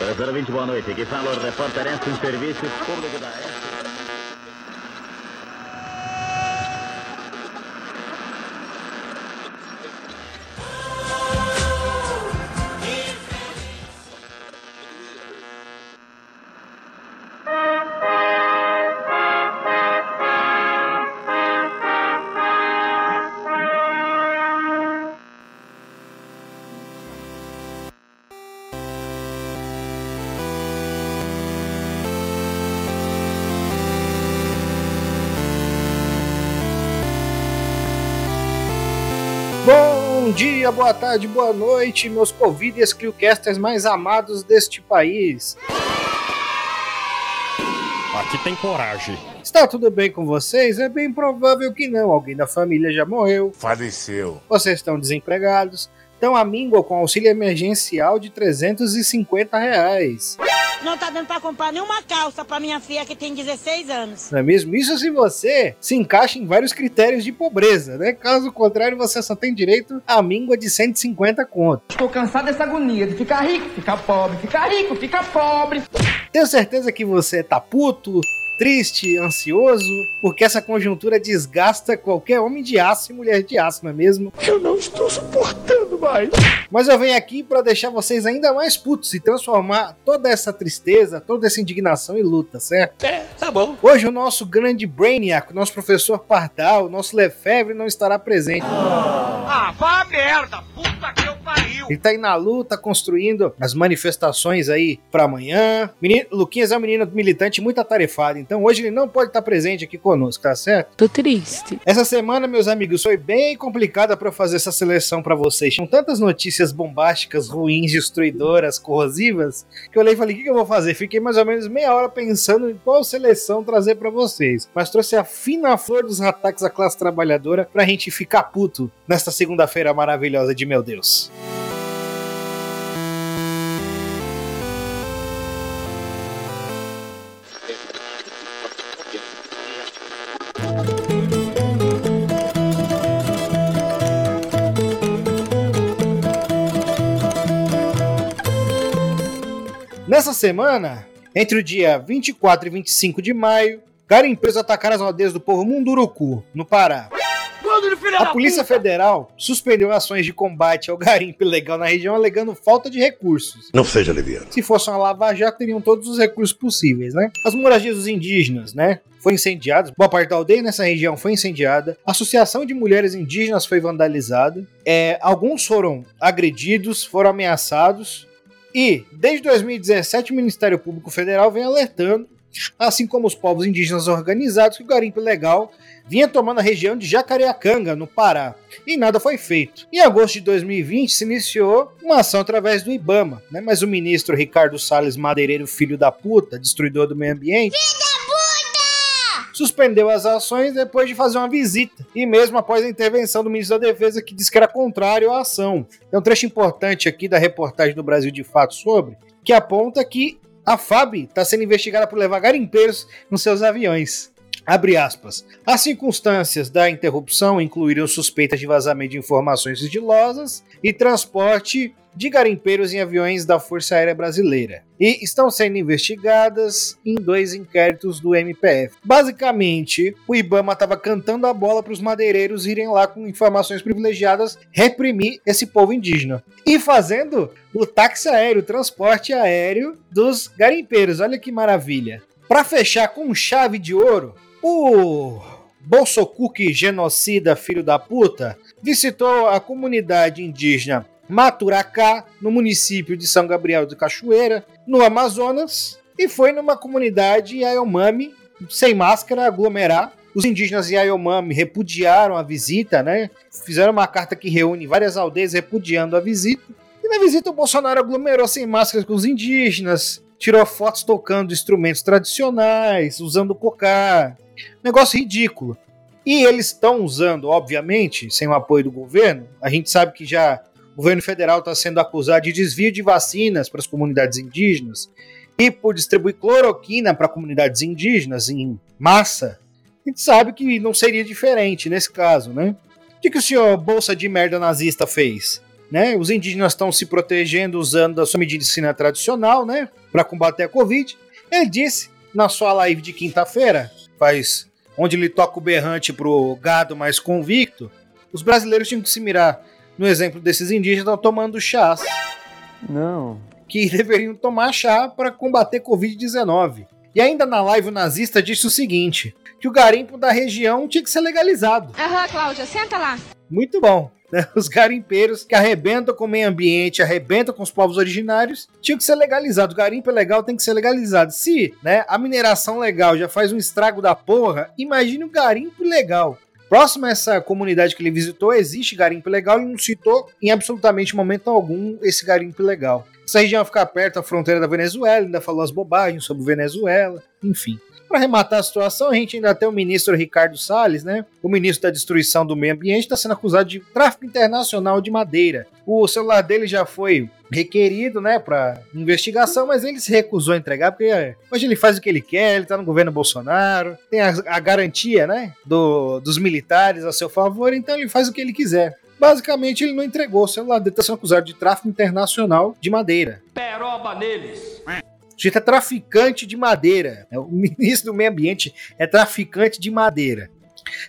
020, boa noite. Aqui fala o repórter em serviço público da dia, boa tarde, boa noite, meus Covid e Escliocasters mais amados deste país. Aqui tem coragem. Está tudo bem com vocês? É bem provável que não. Alguém da família já morreu, Faleceu. vocês estão desempregados, estão à míngua com auxílio emergencial de 350 reais. Não tá dando pra comprar nenhuma calça pra minha filha que tem 16 anos. Não é mesmo? Isso se você se encaixa em vários critérios de pobreza, né? Caso contrário, você só tem direito à míngua de 150 conto. Estou cansado dessa agonia de ficar rico, ficar pobre, ficar rico, ficar pobre. Tenho certeza que você tá puto, triste, ansioso, porque essa conjuntura desgasta qualquer homem de aço e mulher de aço, não é mesmo? Eu não estou suportando mais. Mas eu venho aqui para deixar vocês ainda mais putos e transformar toda essa tristeza, toda essa indignação em luta, certo? É, tá bom. Hoje o nosso grande Brainiac, o nosso professor Pardal, o nosso Lefebvre não estará presente. Ah, vá merda, puta que pariu. Ele tá aí na luta, construindo as manifestações aí pra amanhã. Menino, Luquinhas é um menino militante muito atarefado, então hoje ele não pode estar presente aqui conosco, tá certo? Tô triste. Essa semana, meus amigos, foi bem complicada pra eu fazer essa seleção pra vocês. Tinham tantas notícias bombásticas, ruins, destruidoras, corrosivas, que eu olhei e falei: o que, que eu vou fazer? Fiquei mais ou menos meia hora pensando em qual seleção trazer pra vocês. Mas trouxe a fina flor dos ataques à classe trabalhadora pra gente ficar puto nesta segunda-feira maravilhosa de meu Deus. Nessa semana, entre o dia 24 e 25 de maio, garimpeiros atacaram as aldeias do povo Munduruku, no Pará. A Polícia Federal suspendeu ações de combate ao garimpo ilegal na região, alegando falta de recursos. Não seja leviano. Se fosse uma lava-jato, teriam todos os recursos possíveis, né? As moradias dos indígenas, né? Foi incendiadas, boa parte da aldeia nessa região foi incendiada, a Associação de Mulheres Indígenas foi vandalizada, é, alguns foram agredidos, foram ameaçados, e desde 2017 o Ministério Público Federal vem alertando, assim como os povos indígenas organizados, que o garimpo ilegal vinha tomando a região de Jacareacanga, no Pará, e nada foi feito. Em agosto de 2020 se iniciou uma ação através do IBAMA, né? mas o ministro Ricardo Salles Madeireiro, filho da puta, destruidor do meio ambiente, suspendeu as ações depois de fazer uma visita, e mesmo após a intervenção do ministro da Defesa, que disse que era contrário à ação. Tem um trecho importante aqui da reportagem do Brasil de Fato sobre, que aponta que a FAB está sendo investigada por levar garimpeiros nos seus aviões. Abre aspas. As circunstâncias da interrupção incluíram suspeitas de vazamento de informações sigilosas e transporte de garimpeiros em aviões da Força Aérea Brasileira. E estão sendo investigadas em dois inquéritos do MPF. Basicamente, o Ibama estava cantando a bola para os madeireiros irem lá com informações privilegiadas reprimir esse povo indígena. E fazendo o táxi aéreo, o transporte aéreo dos garimpeiros. Olha que maravilha. Para fechar com chave de ouro, o Bolsocuque genocida filho da puta visitou a comunidade indígena Maturacá, no município de São Gabriel do Cachoeira, no Amazonas, e foi numa comunidade Yanomami, sem máscara, aglomerar. Os indígenas Yanomami repudiaram a visita, né? Fizeram uma carta que reúne várias aldeias repudiando a visita. E na visita o Bolsonaro aglomerou sem máscaras com os indígenas, tirou fotos tocando instrumentos tradicionais, usando cocá. Negócio ridículo. E eles estão usando, obviamente, sem o apoio do governo. A gente sabe que já o governo federal está sendo acusado de desvio de vacinas para as comunidades indígenas e por distribuir cloroquina para comunidades indígenas em massa. A gente sabe que não seria diferente nesse caso, né? O que, que o senhor Bolsa de Merda Nazista fez? né? Os indígenas estão se protegendo usando a sua medicina tradicional, né? Para combater a Covid. Ele disse na sua live de quinta-feira, faz onde ele toca o berrante pro gado mais convicto, os brasileiros tinham que se mirar no exemplo desses indígenas estão tomando chás. Não. Que deveriam tomar chá para combater Covid-19. E ainda na live o nazista disse o seguinte: que o garimpo da região tinha que ser legalizado. Aham, Cláudia, senta lá. Muito bom. Né? Os garimpeiros que arrebentam com o meio ambiente, arrebentam com os povos originários, tinha que ser legalizado. O garimpo é legal, tem que ser legalizado. Se né, a mineração legal já faz um estrago da porra, imagine o garimpo legal. Próximo a essa comunidade que ele visitou, existe garimpo legal e não citou em absolutamente momento algum esse garimpo legal. Essa região fica perto da fronteira da Venezuela, ainda falou as bobagens sobre Venezuela, enfim. Para arrematar a situação, a gente ainda tem o ministro Ricardo Salles, né? O ministro da Destruição do Meio Ambiente está sendo acusado de tráfico internacional de madeira. O celular dele já foi requerido, né, para investigação, mas ele se recusou a entregar porque é, hoje ele faz o que ele quer, ele tá no governo Bolsonaro, tem a, a garantia, né, do, dos militares a seu favor, então ele faz o que ele quiser. Basicamente, ele não entregou o celular dele, está sendo acusado de tráfico internacional de madeira. Peroba neles. O sujeito é traficante de madeira. O ministro do Meio Ambiente é traficante de madeira.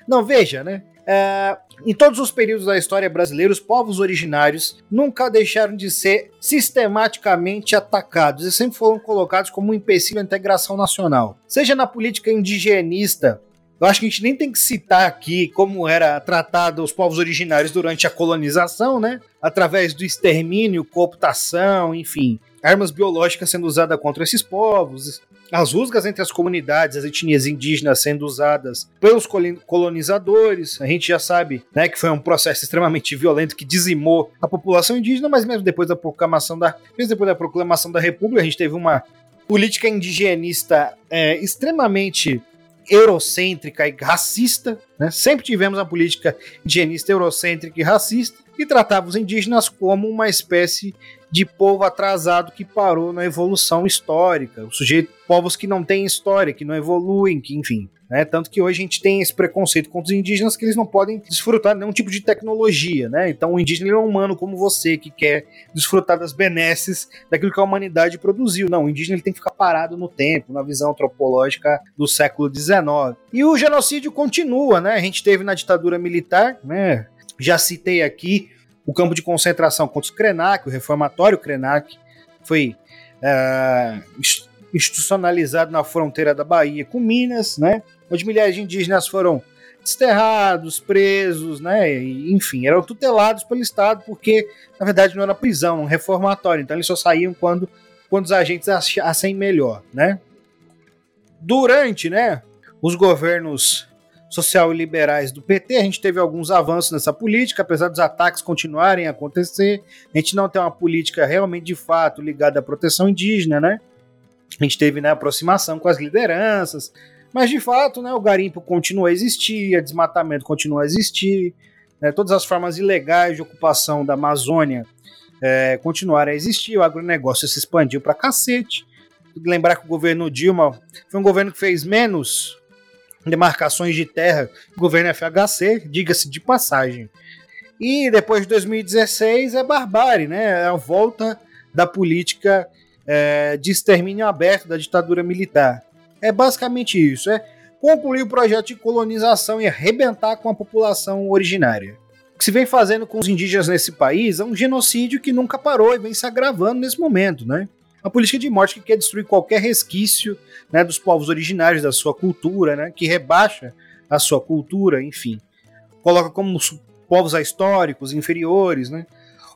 Não, veja, né? É, em todos os períodos da história brasileira, os povos originários nunca deixaram de ser sistematicamente atacados e sempre foram colocados como um empecilho à integração nacional. Seja na política indigenista, eu acho que a gente nem tem que citar aqui como era tratado os povos originários durante a colonização, né? Através do extermínio, cooptação, enfim, armas biológicas sendo usadas contra esses povos, as rusgas entre as comunidades, as etnias indígenas sendo usadas pelos colonizadores. A gente já sabe né, que foi um processo extremamente violento que dizimou a população indígena, mas mesmo depois da proclamação da, mesmo depois da proclamação da República, a gente teve uma política indigenista é, extremamente eurocêntrica e racista, né? sempre tivemos uma política indigenista eurocêntrica e racista, e tratava os indígenas como uma espécie de povo atrasado que parou na evolução histórica, o sujeito, povos que não têm história, que não evoluem, que enfim. Né? Tanto que hoje a gente tem esse preconceito contra os indígenas que eles não podem desfrutar de nenhum tipo de tecnologia. Né? Então o indígena é um humano como você, que quer desfrutar das benesses daquilo que a humanidade produziu. Não, o indígena ele tem que ficar parado no tempo, na visão antropológica do século XIX. E o genocídio continua, né? A gente teve na ditadura militar, né? Já citei aqui o campo de concentração contra o Krenak, o reformatório Krenak, foi é, institucionalizado na fronteira da Bahia com Minas, né? Onde milhares de indígenas foram desterrados, presos, né? E, enfim, eram tutelados pelo Estado porque, na verdade, não era prisão, um reformatório. Então eles só saíam quando, quando os agentes achassem melhor, né? Durante, né, os governos social e liberais do PT, a gente teve alguns avanços nessa política, apesar dos ataques continuarem a acontecer. A gente não tem uma política realmente de fato ligada à proteção indígena, né? A gente teve né, aproximação com as lideranças, mas de fato né, o garimpo continua a existir, o desmatamento continua a existir, né, todas as formas ilegais de ocupação da Amazônia é, continuaram a existir, o agronegócio se expandiu para cacete. Lembrar que o governo Dilma foi um governo que fez menos demarcações de terra governo FHC, diga-se de passagem. E depois de 2016 é barbárie, né? É a volta da política é, de extermínio aberto da ditadura militar. É basicamente isso, é concluir o projeto de colonização e arrebentar com a população originária. O que se vem fazendo com os indígenas nesse país é um genocídio que nunca parou e vem se agravando nesse momento, né? Uma política de morte que quer destruir qualquer resquício né, dos povos originários, da sua cultura, né, que rebaixa a sua cultura, enfim. Coloca como povos históricos inferiores. Né.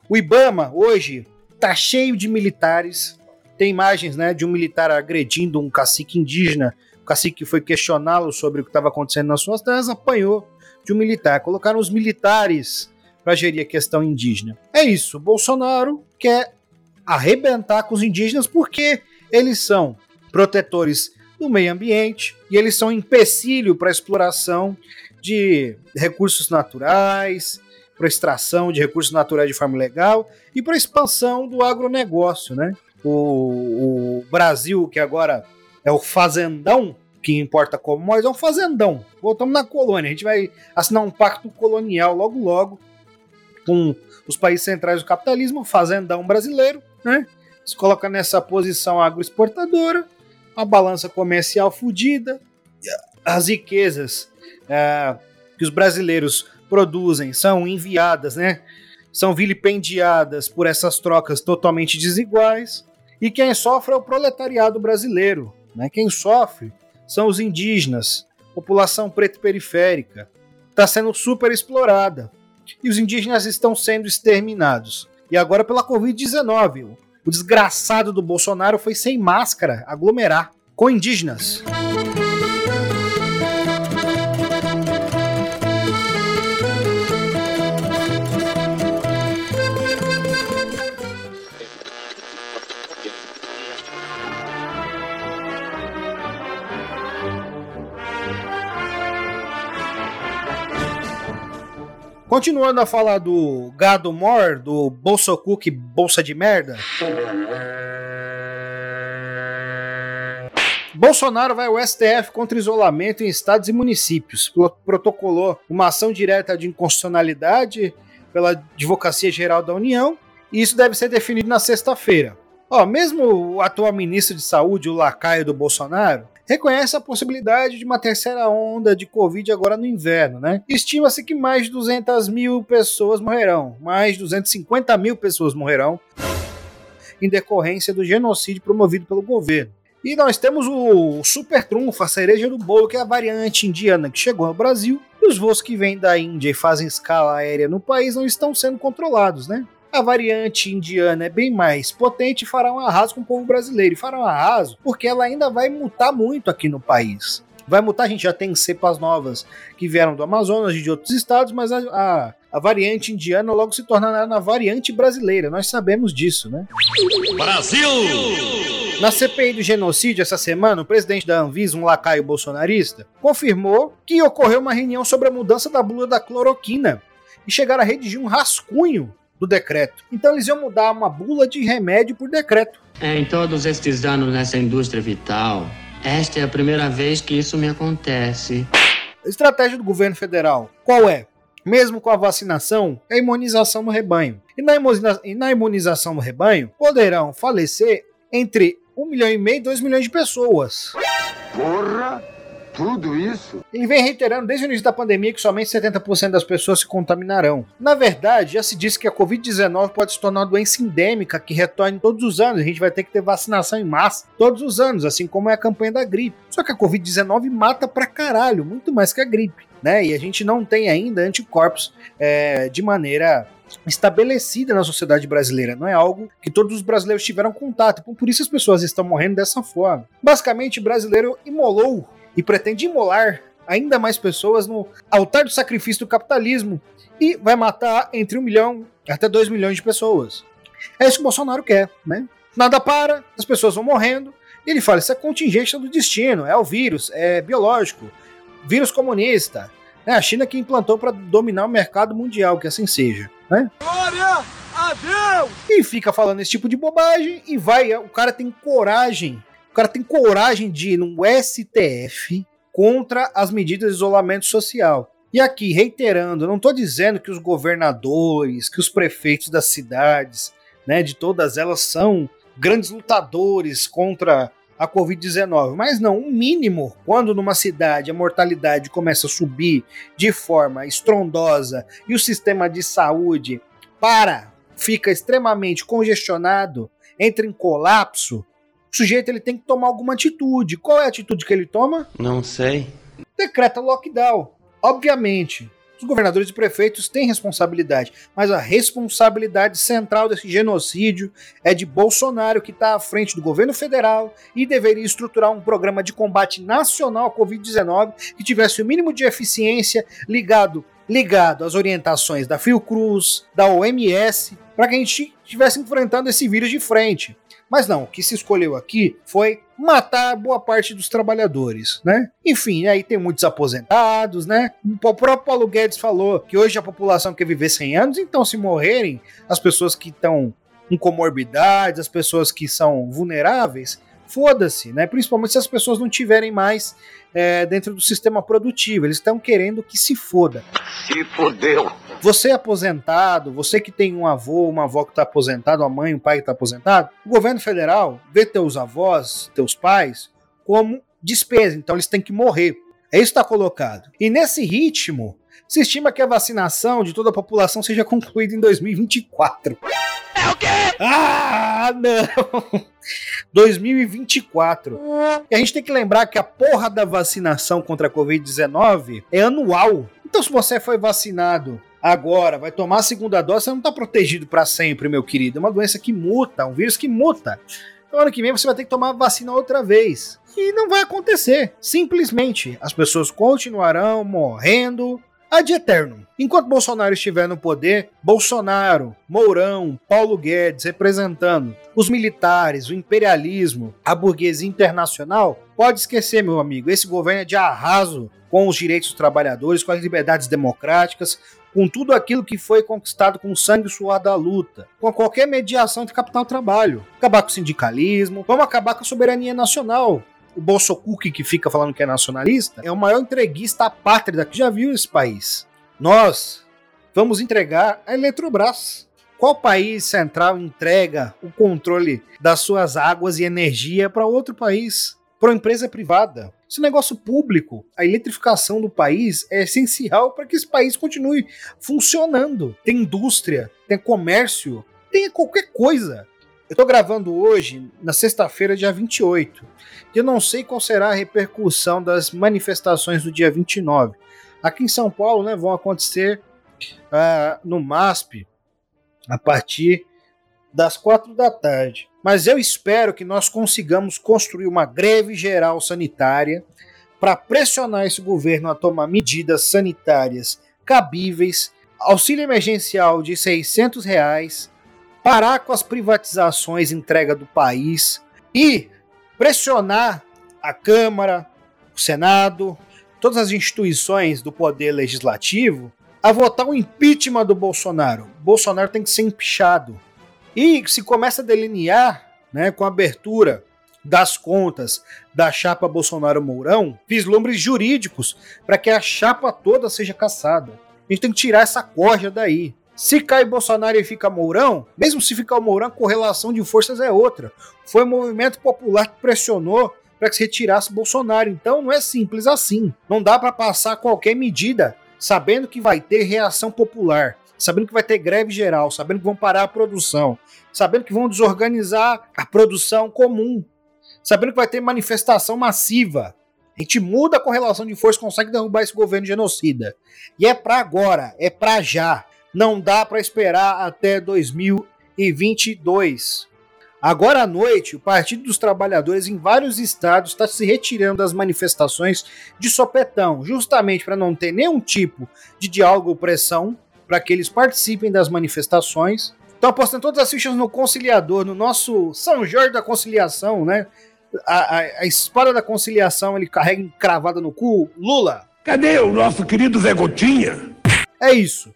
O Ibama, hoje, está cheio de militares. Tem imagens né, de um militar agredindo um cacique indígena. O cacique foi questioná-lo sobre o que estava acontecendo nas suas terras, apanhou de um militar. Colocaram os militares para gerir a questão indígena. É isso. Bolsonaro quer arrebentar com os indígenas porque eles são protetores do meio ambiente e eles são empecilho para a exploração de recursos naturais, para extração de recursos naturais de forma legal e para expansão do agronegócio, né? O, o, Brasil, que agora é o fazendão, que importa nós, é um fazendão. Voltamos na colônia, a gente vai assinar um pacto colonial logo logo com os países centrais do capitalismo, fazendão brasileiro, né? Se coloca nessa posição agroexportadora, a balança comercial fodida, as riquezas é, que os brasileiros produzem são enviadas, né? São vilipendiadas por essas trocas totalmente desiguais. E quem sofre é o proletariado brasileiro. Né? Quem sofre são os indígenas, população preta periférica. Está sendo super explorada. E os indígenas estão sendo exterminados. E agora pela Covid-19. O desgraçado do Bolsonaro foi sem máscara aglomerar com indígenas. Continuando a falar do gado mor, do Bolsa Cook, bolsa de merda. Bolsonaro vai ao STF contra isolamento em estados e municípios. Protocolou uma ação direta de inconstitucionalidade pela Advocacia Geral da União e isso deve ser definido na sexta-feira. Ó, mesmo o atual ministro de Saúde, o lacaio do Bolsonaro, reconhece a possibilidade de uma terceira onda de Covid agora no inverno, né? Estima-se que mais de 200 mil pessoas morrerão, mais de 250 mil pessoas morrerão em decorrência do genocídio promovido pelo governo. E nós temos o super trunfo, a cereja do bolo, que é a variante indiana que chegou ao Brasil. E os voos que vêm da Índia e fazem escala aérea no país não estão sendo controlados, né? A variante indiana é bem mais potente e fará um arraso com o povo brasileiro. E fará um arraso porque ela ainda vai mutar muito aqui no país. Vai mutar, a gente já tem cepas novas que vieram do Amazonas e de outros estados, mas a, a, a variante indiana logo se tornará na variante brasileira. Nós sabemos disso, né? Brasil! Na CPI do genocídio essa semana, o presidente da Anvisa, um lacaio bolsonarista, confirmou que ocorreu uma reunião sobre a mudança da bula da cloroquina e chegaram a redigir um rascunho do decreto. Então eles iam mudar uma bula de remédio por decreto. É, em todos estes anos nessa indústria vital, esta é a primeira vez que isso me acontece. A estratégia do governo federal, qual é? Mesmo com a vacinação, é a imunização no rebanho. E na, imuniza e na imunização no rebanho, poderão falecer entre 1 milhão e meio e 2 milhões de pessoas. Porra! Tudo isso? Ele vem reiterando desde o início da pandemia que somente 70% das pessoas se contaminarão. Na verdade, já se disse que a Covid-19 pode se tornar uma doença endêmica que retorne todos os anos. A gente vai ter que ter vacinação em massa todos os anos, assim como é a campanha da gripe. Só que a Covid-19 mata pra caralho, muito mais que a gripe. Né? E a gente não tem ainda anticorpos é, de maneira estabelecida na sociedade brasileira, não é algo que todos os brasileiros tiveram contato, então por isso as pessoas estão morrendo dessa forma. Basicamente, o brasileiro imolou e pretende imolar ainda mais pessoas no altar do sacrifício do capitalismo e vai matar entre um milhão até dois milhões de pessoas. É isso que o Bolsonaro quer, né? Nada para, as pessoas vão morrendo. E ele fala: isso é contingência do destino, é o vírus, é biológico, vírus comunista. É a China que implantou para dominar o mercado mundial, que assim seja. Né? Glória a Deus! E fica falando esse tipo de bobagem e vai, o cara tem coragem o cara tem coragem de ir no STF contra as medidas de isolamento social. E aqui, reiterando, não estou dizendo que os governadores, que os prefeitos das cidades, né, de todas elas são grandes lutadores contra a Covid-19, mas não, um mínimo, quando numa cidade a mortalidade começa a subir de forma estrondosa e o sistema de saúde para, fica extremamente congestionado, entra em colapso, o sujeito ele tem que tomar alguma atitude. Qual é a atitude que ele toma? Não sei. Decreta lockdown. Obviamente, os governadores e prefeitos têm responsabilidade, mas a responsabilidade central desse genocídio é de Bolsonaro, que está à frente do governo federal e deveria estruturar um programa de combate nacional à Covid-19 que tivesse o mínimo de eficiência ligado, ligado às orientações da Fiocruz, da OMS, para que a gente estivesse enfrentando esse vírus de frente. Mas não, o que se escolheu aqui foi matar boa parte dos trabalhadores, né? Enfim, aí tem muitos aposentados, né? O próprio Paulo Guedes falou que hoje a população quer viver 100 anos, então se morrerem as pessoas que estão com comorbidades, as pessoas que são vulneráveis, foda-se, né? Principalmente se as pessoas não tiverem mais é, dentro do sistema produtivo. Eles estão querendo que se foda. Se fodeu. Você é aposentado, você que tem um avô, uma avó que está aposentado, uma mãe, um pai que está aposentado, o governo federal vê teus avós, teus pais, como despesa. Então eles têm que morrer. É isso que está colocado. E nesse ritmo, se estima que a vacinação de toda a população seja concluída em 2024. É o quê? Ah, não! 2024. E a gente tem que lembrar que a porra da vacinação contra a Covid-19 é anual. Então, se você foi vacinado agora, vai tomar a segunda dose, você não está protegido para sempre, meu querido. É uma doença que muta, um vírus que muta. Então, ano que vem você vai ter que tomar a vacina outra vez. E não vai acontecer. Simplesmente, as pessoas continuarão morrendo ad eterno. Enquanto Bolsonaro estiver no poder, Bolsonaro, Mourão, Paulo Guedes representando os militares, o imperialismo, a burguesia internacional, pode esquecer, meu amigo, esse governo é de arraso com os direitos dos trabalhadores, com as liberdades democráticas, com tudo aquilo que foi conquistado com o sangue e suor da luta, com qualquer mediação entre capital trabalho. Acabar com o sindicalismo, vamos acabar com a soberania nacional. O Bolsocuque, que fica falando que é nacionalista, é o maior entreguista à pátria que já viu esse país. Nós vamos entregar a Eletrobras. Qual país central entrega o controle das suas águas e energia para outro país? Para uma empresa privada? Esse negócio público, a eletrificação do país é essencial para que esse país continue funcionando. Tem indústria, tem comércio, tem qualquer coisa. Eu estou gravando hoje, na sexta-feira, dia 28. E eu não sei qual será a repercussão das manifestações do dia 29. Aqui em São Paulo, né, vão acontecer uh, no MASP a partir das quatro da tarde. Mas eu espero que nós consigamos construir uma greve geral sanitária para pressionar esse governo a tomar medidas sanitárias cabíveis, auxílio emergencial de 600 reais, parar com as privatizações entrega do país e pressionar a Câmara, o Senado, todas as instituições do poder legislativo a votar o impeachment do Bolsonaro. Bolsonaro tem que ser empichado. E se começa a delinear, né, com a abertura das contas da chapa Bolsonaro-Mourão, vislumbres jurídicos para que a chapa toda seja caçada. A gente tem que tirar essa corja daí. Se cai Bolsonaro e fica Mourão, mesmo se ficar o Mourão, a correlação de forças é outra. Foi o movimento popular que pressionou para que se retirasse Bolsonaro. Então não é simples assim. Não dá para passar qualquer medida sabendo que vai ter reação popular, sabendo que vai ter greve geral, sabendo que vão parar a produção, sabendo que vão desorganizar a produção comum, sabendo que vai ter manifestação massiva. A gente muda a correlação de forças, consegue derrubar esse governo genocida. E é para agora, é para já. Não dá para esperar até 2022. Agora à noite, o Partido dos Trabalhadores em vários estados está se retirando das manifestações de sopetão, justamente para não ter nenhum tipo de diálogo ou pressão para que eles participem das manifestações. Estão apostando todas as fichas no conciliador, no nosso São Jorge da Conciliação, né? A, a, a espada da conciliação ele carrega encravada no cu. Lula! Cadê o nosso querido Zé Gotinha? É isso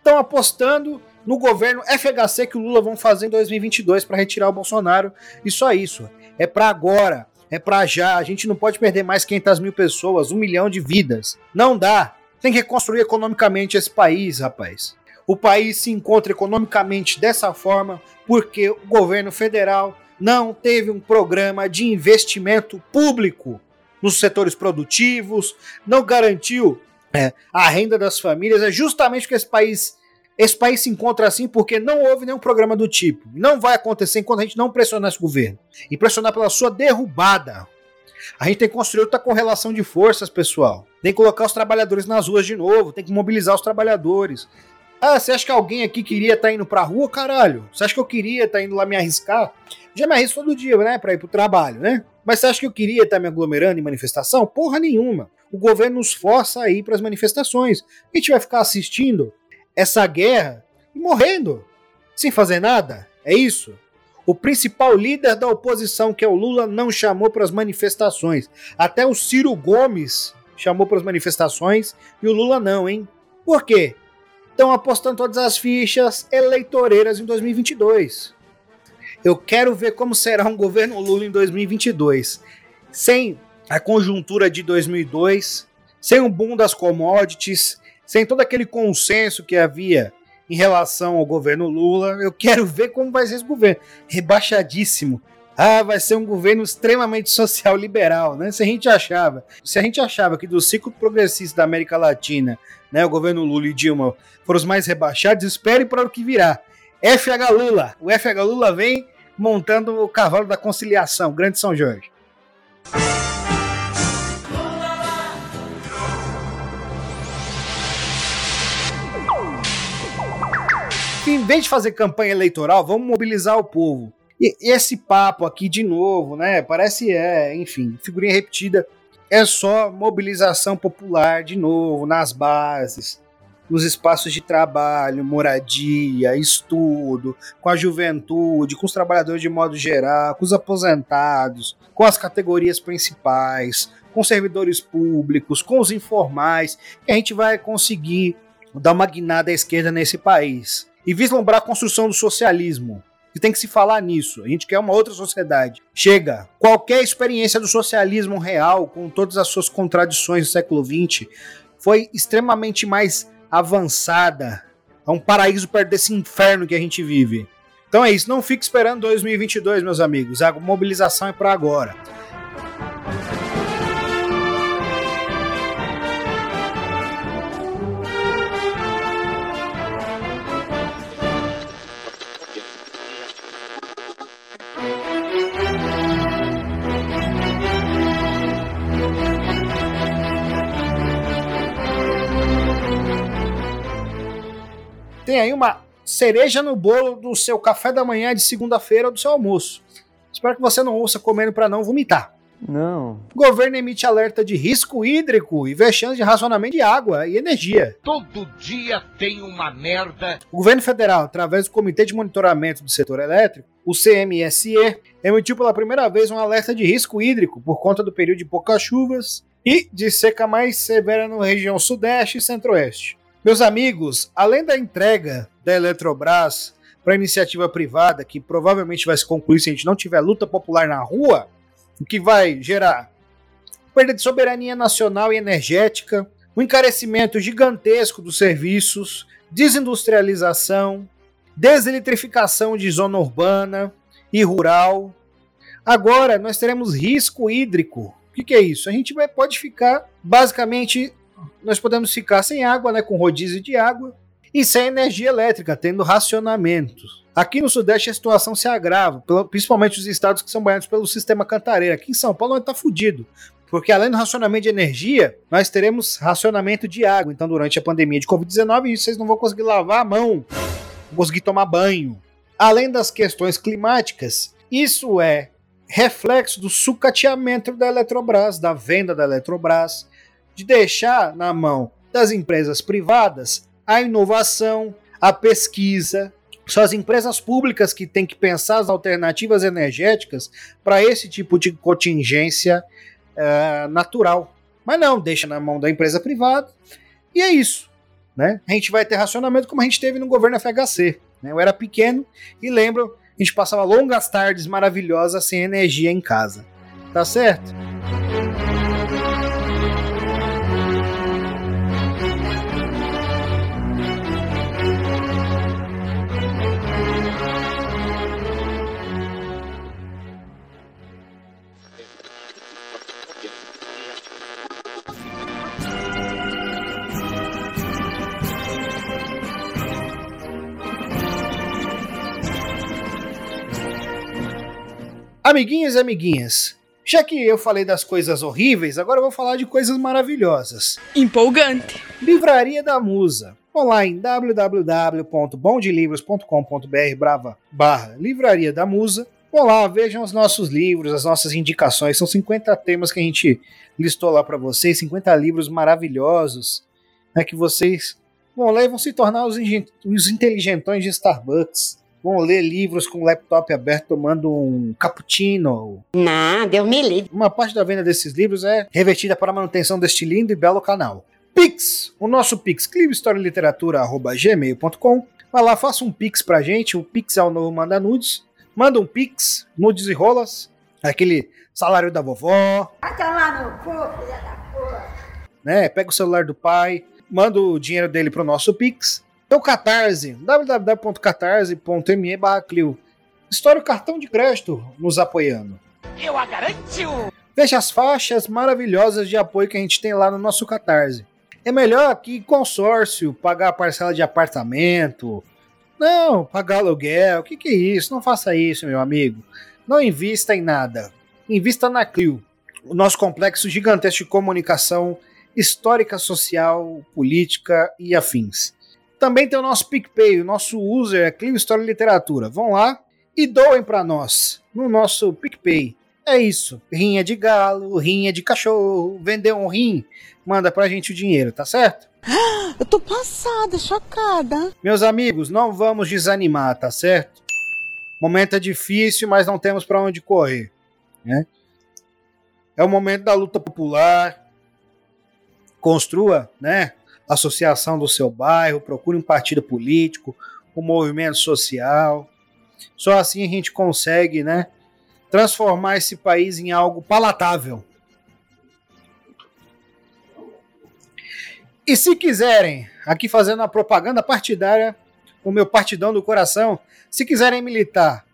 estão apostando no governo FHC que o Lula vão fazer em 2022 para retirar o Bolsonaro. E só isso. É para agora. É para já. A gente não pode perder mais 500 mil pessoas, um milhão de vidas. Não dá. Tem que reconstruir economicamente esse país, rapaz. O país se encontra economicamente dessa forma porque o governo federal não teve um programa de investimento público nos setores produtivos, não garantiu é, a renda das famílias, é justamente porque esse país, esse país se encontra assim porque não houve nenhum programa do tipo. Não vai acontecer enquanto a gente não pressionar esse governo e pressionar pela sua derrubada. A gente tem que construir outra correlação de forças, pessoal. Tem que colocar os trabalhadores nas ruas de novo, tem que mobilizar os trabalhadores. Ah, você acha que alguém aqui queria estar tá indo pra rua, caralho? Você acha que eu queria estar tá indo lá me arriscar? Já me arrisco todo dia, né, pra ir pro trabalho, né? Mas você acha que eu queria estar tá me aglomerando em manifestação? Porra nenhuma o governo nos força a ir para as manifestações. A gente vai ficar assistindo essa guerra e morrendo, sem fazer nada? É isso? O principal líder da oposição, que é o Lula, não chamou para as manifestações. Até o Ciro Gomes chamou para as manifestações e o Lula não, hein? Por quê? Estão apostando todas as fichas eleitoreiras em 2022. Eu quero ver como será um governo Lula em 2022. Sem a conjuntura de 2002, sem o boom das commodities, sem todo aquele consenso que havia em relação ao governo Lula. Eu quero ver como vai ser esse governo. Rebaixadíssimo. Ah, vai ser um governo extremamente social liberal, né? Se a gente achava, se a gente achava que do ciclo progressista da América Latina, né, o governo Lula e Dilma foram os mais rebaixados, espere para o que virá. FH Lula. O FH Lula vem montando o cavalo da conciliação, Grande São Jorge. Em vez de fazer campanha eleitoral, vamos mobilizar o povo. E, esse papo aqui de novo, né? Parece, é, enfim, figurinha repetida. É só mobilização popular de novo, nas bases, nos espaços de trabalho, moradia, estudo, com a juventude, com os trabalhadores de modo geral, com os aposentados, com as categorias principais, com servidores públicos, com os informais, que a gente vai conseguir dar uma guinada à esquerda nesse país e vislumbrar a construção do socialismo. E tem que se falar nisso. A gente quer uma outra sociedade. Chega. Qualquer experiência do socialismo real, com todas as suas contradições do século XX, foi extremamente mais avançada. É um paraíso perto desse inferno que a gente vive. Então é isso. Não fique esperando 2022, meus amigos. A mobilização é para agora. Tem aí uma cereja no bolo do seu café da manhã de segunda-feira ou do seu almoço. Espero que você não ouça comendo para não vomitar. Não. O governo emite alerta de risco hídrico e vexame de racionamento de água e energia. Todo dia tem uma merda. O governo federal, através do Comitê de Monitoramento do Setor Elétrico, o CMSE, emitiu pela primeira vez um alerta de risco hídrico por conta do período de poucas chuvas e de seca mais severa na região sudeste e centro-oeste. Meus amigos, além da entrega da Eletrobras para iniciativa privada, que provavelmente vai se concluir se a gente não tiver luta popular na rua, o que vai gerar perda de soberania nacional e energética, um encarecimento gigantesco dos serviços, desindustrialização, deseletrificação de zona urbana e rural. Agora nós teremos risco hídrico. O que, que é isso? A gente pode ficar basicamente nós podemos ficar sem água, né, com rodízio de água, e sem energia elétrica, tendo racionamento. Aqui no Sudeste a situação se agrava, principalmente os estados que são banhados pelo sistema cantareira. Aqui em São Paulo está fudido, porque além do racionamento de energia, nós teremos racionamento de água. Então, durante a pandemia de Covid-19, vocês não vão conseguir lavar a mão, não conseguir tomar banho. Além das questões climáticas, isso é reflexo do sucateamento da Eletrobras, da venda da Eletrobras, de deixar na mão das empresas privadas a inovação, a pesquisa. São as empresas públicas que têm que pensar as alternativas energéticas para esse tipo de contingência uh, natural. Mas não, deixa na mão da empresa privada. E é isso. Né? A gente vai ter racionamento como a gente teve no governo FHC. Né? Eu era pequeno e lembro, a gente passava longas tardes maravilhosas sem energia em casa. Tá certo? Amiguinhos e amiguinhas, já que eu falei das coisas horríveis, agora eu vou falar de coisas maravilhosas. Empolgante. Livraria da Musa. Vão lá em www.bondilivros.com.br brava barra Livraria da Musa. Vão lá, vejam os nossos livros, as nossas indicações. São 50 temas que a gente listou lá para vocês, 50 livros maravilhosos, né, que vocês vão ler e vão se tornar os, os inteligentões de Starbucks vão ler livros com o laptop aberto tomando um cappuccino. Nada, eu me livre. Uma parte da venda desses livros é revertida para a manutenção deste lindo e belo canal. Pix, o nosso Pix, clivehistorialiteratura.gmail.com. Vai lá, faça um Pix pra gente, o Pix é o novo Manda Nudes. manda um pix no Desenrolas, aquele salário da vovó, Vai tomar no cu, filha da porra. né? Pega o celular do pai, manda o dinheiro dele pro nosso Pix. Então, Catarse, www.catarse.me barra Clio. Estoura o cartão de crédito nos apoiando. Eu a garanto! Veja as faixas maravilhosas de apoio que a gente tem lá no nosso Catarse. É melhor que consórcio, pagar a parcela de apartamento. Não, pagar aluguel. O que, que é isso? Não faça isso, meu amigo. Não invista em nada. Invista na Clio, o nosso complexo gigantesco de comunicação histórica, social, política e afins. Também tem o nosso PicPay, o nosso user é Clio História e Literatura. Vão lá e doem para nós no nosso PicPay. É isso. Rinha de galo, rinha de cachorro, vender um rim, manda pra gente o dinheiro, tá certo? Eu tô passada, chocada. Meus amigos, não vamos desanimar, tá certo? Momento é difícil, mas não temos para onde correr, né? É o momento da luta popular. Construa, né? Associação do seu bairro, procure um partido político, um movimento social. Só assim a gente consegue, né? Transformar esse país em algo palatável. E se quiserem, aqui fazendo a propaganda partidária, o meu partidão do coração, se quiserem militar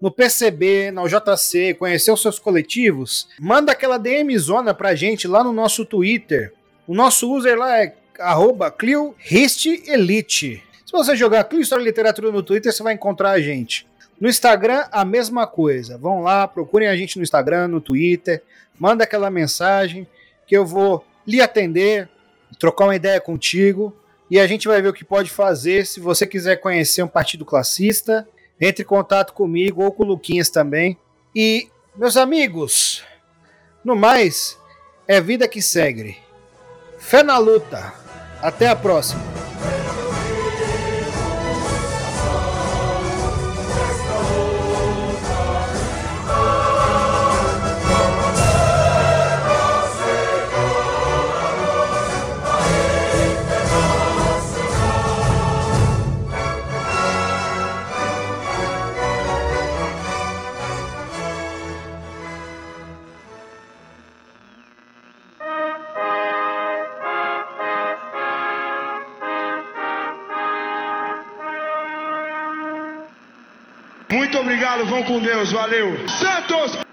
no PCB, na UJC, conhecer os seus coletivos, manda aquela DM zona pra gente lá no nosso Twitter. O nosso user lá é arroba ClioHistElite. Se você jogar Clio História e Literatura no Twitter, você vai encontrar a gente. No Instagram, a mesma coisa. Vão lá, procurem a gente no Instagram, no Twitter, manda aquela mensagem que eu vou lhe atender, trocar uma ideia contigo e a gente vai ver o que pode fazer. Se você quiser conhecer um partido classista, entre em contato comigo ou com o Luquinhas também. E, meus amigos, no mais, é vida que segue. Fé na luta. Até a próxima. Deus, valeu. Santos!